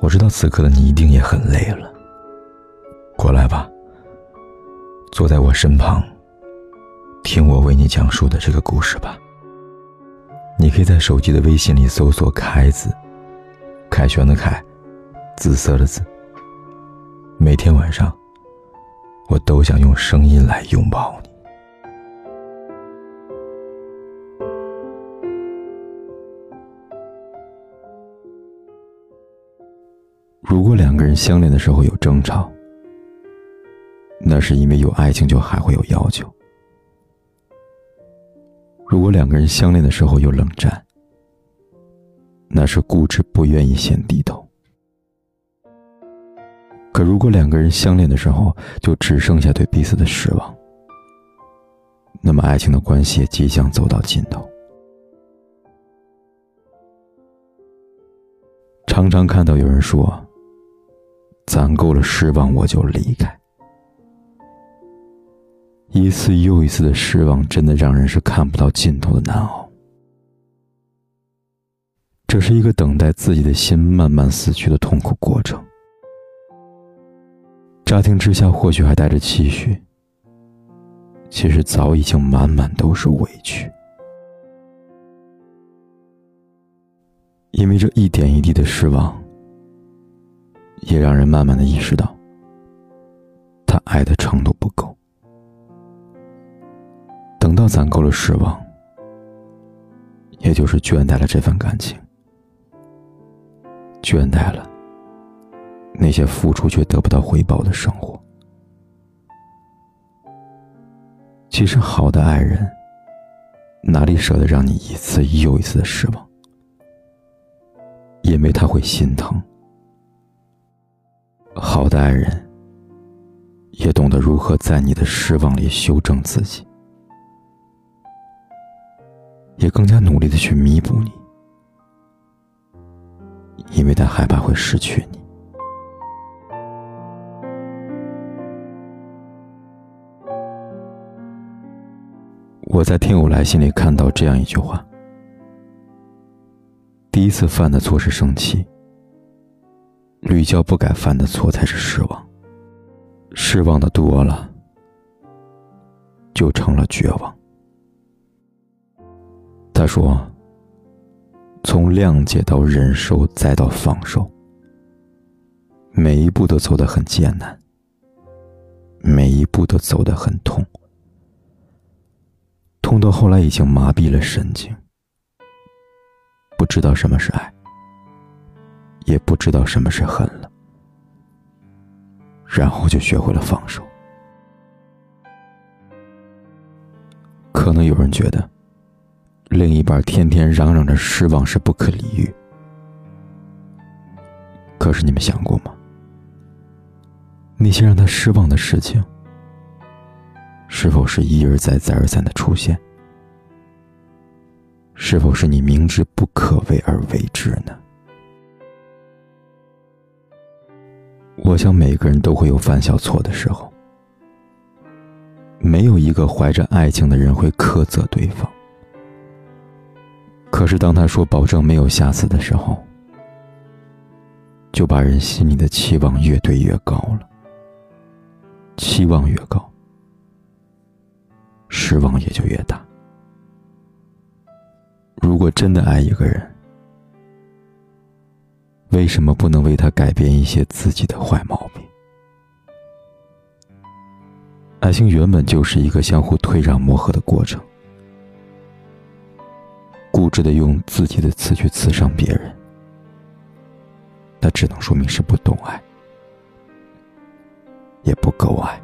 我知道此刻的你一定也很累了，过来吧，坐在我身旁，听我为你讲述的这个故事吧。你可以在手机的微信里搜索“凯子”，凯旋的凯，紫色的紫。每天晚上，我都想用声音来拥抱你。如果两个人相恋的时候有争吵，那是因为有爱情就还会有要求；如果两个人相恋的时候有冷战，那是固执不愿意先低头。可如果两个人相恋的时候就只剩下对彼此的失望，那么爱情的关系也即将走到尽头。常常看到有人说。攒够了失望，我就离开。一次又一次的失望，真的让人是看不到尽头的难熬。这是一个等待自己的心慢慢死去的痛苦过程。乍听之下，或许还带着期许，其实早已经满满都是委屈。因为这一点一滴的失望。也让人慢慢的意识到，他爱的程度不够。等到攒够了失望，也就是倦怠了这份感情，倦怠了那些付出却得不到回报的生活。其实，好的爱人哪里舍得让你一次又一次的失望？因为他会心疼。好的爱人，也懂得如何在你的失望里修正自己，也更加努力的去弥补你，因为他害怕会失去你。我在听友来信里看到这样一句话：第一次犯的错是生气。屡教不改犯的错才是失望，失望的多了，就成了绝望。他说：“从谅解到忍受，再到放手，每一步都走得很艰难，每一步都走得很痛，痛到后来已经麻痹了神经，不知道什么是爱。”也不知道什么是恨了，然后就学会了放手。可能有人觉得，另一半天天嚷嚷着失望是不可理喻。可是你们想过吗？那些让他失望的事情，是否是一而再、再而三的出现？是否是你明知不可为而为之呢？我想每个人都会有犯小错的时候，没有一个怀着爱情的人会苛责对方。可是当他说保证没有下次的时候，就把人心里的期望越堆越高了。期望越高，失望也就越大。如果真的爱一个人，为什么不能为他改变一些自己的坏毛病？爱情原本就是一个相互退让、磨合的过程。固执的用自己的刺去刺伤别人，那只能说明是不懂爱，也不够爱。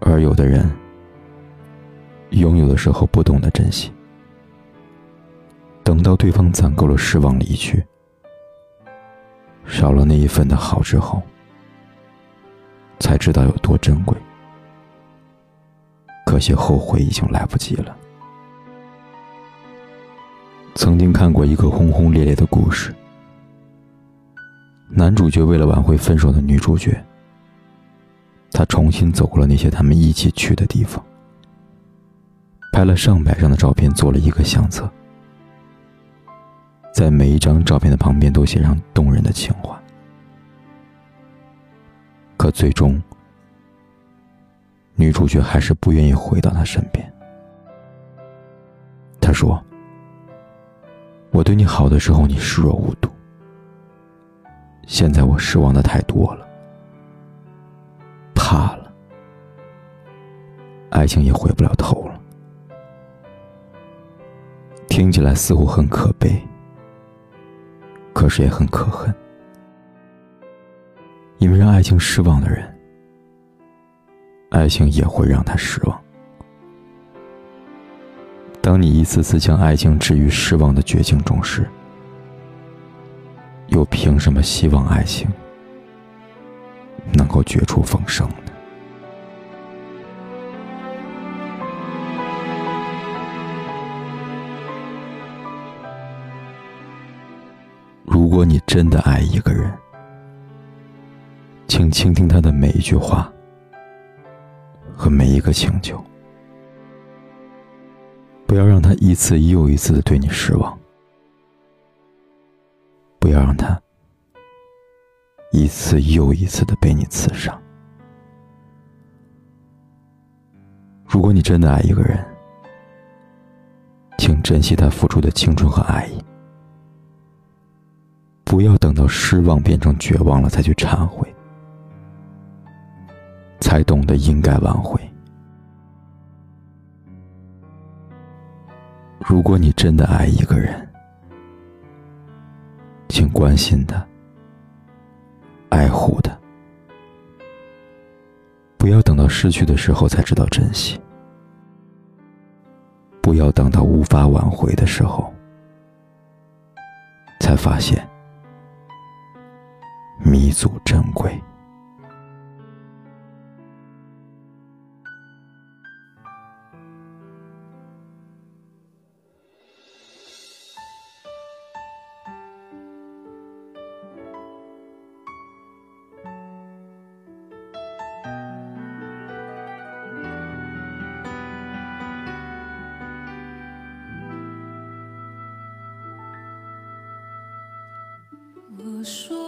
而有的人，拥有的时候不懂得珍惜，等到对方攒够了失望离去，少了那一份的好之后，才知道有多珍贵。可惜后悔已经来不及了。曾经看过一个轰轰烈烈的故事，男主角为了挽回分手的女主角。他重新走过了那些他们一起去的地方，拍了上百张的照片，做了一个相册，在每一张照片的旁边都写上动人的情话。可最终，女主角还是不愿意回到他身边。她说：“我对你好的时候，你视若无睹；现在我失望的太多了，怕了，爱情也回不了头听起来似乎很可悲，可是也很可恨。因为让爱情失望的人，爱情也会让他失望。当你一次次将爱情置于失望的绝境中时，又凭什么希望爱情能够绝处逢生？如果你真的爱一个人，请倾听他的每一句话和每一个请求，不要让他一次又一次的对你失望，不要让他一次又一次的被你刺伤。如果你真的爱一个人，请珍惜他付出的青春和爱意，不要等到失望变成绝望了才去忏悔。才懂得应该挽回。如果你真的爱一个人，请关心他，爱护他，不要等到失去的时候才知道珍惜，不要等到无法挽回的时候才发现弥足珍贵。我说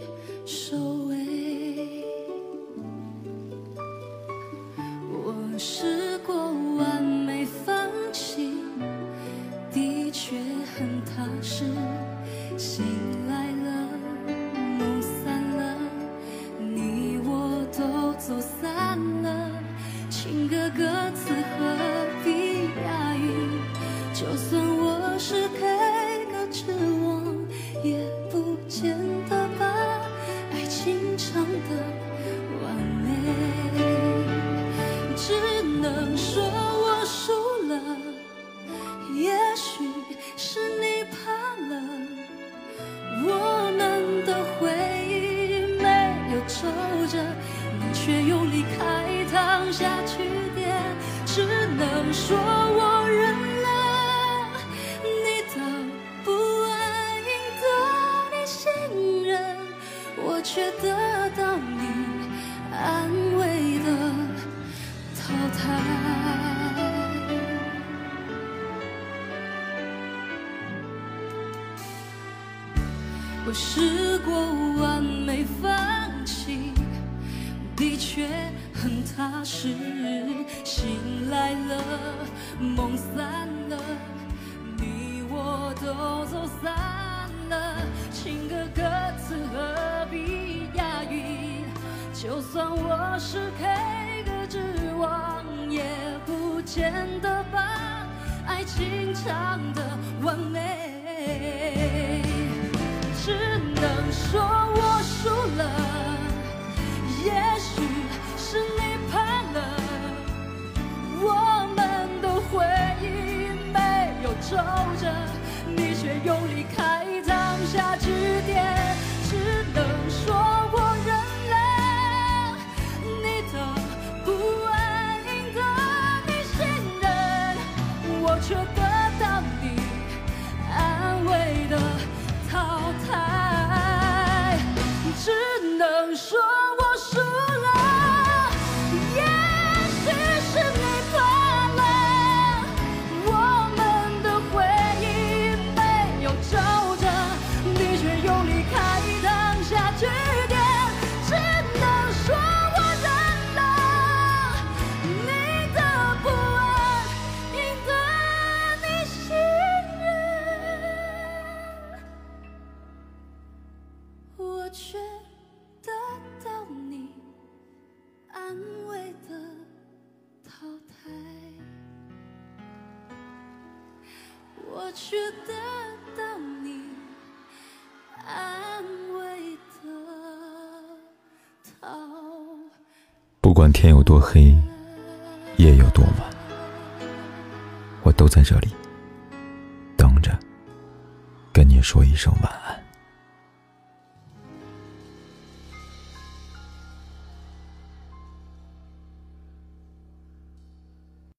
能说我认了，你的不安赢得你信任，我却得到你安慰的。淘汰。我试过完美放弃，的确很踏实。醒来了，梦散了，你我都走散了。情歌歌词何必押韵？就算我是 K 歌之王，也不见得把爱情唱得完美。只能说用力开当下句点，只能说却得到你安慰的淘不管天有多黑，夜有多晚，我都在这里等着，跟你说一声晚安。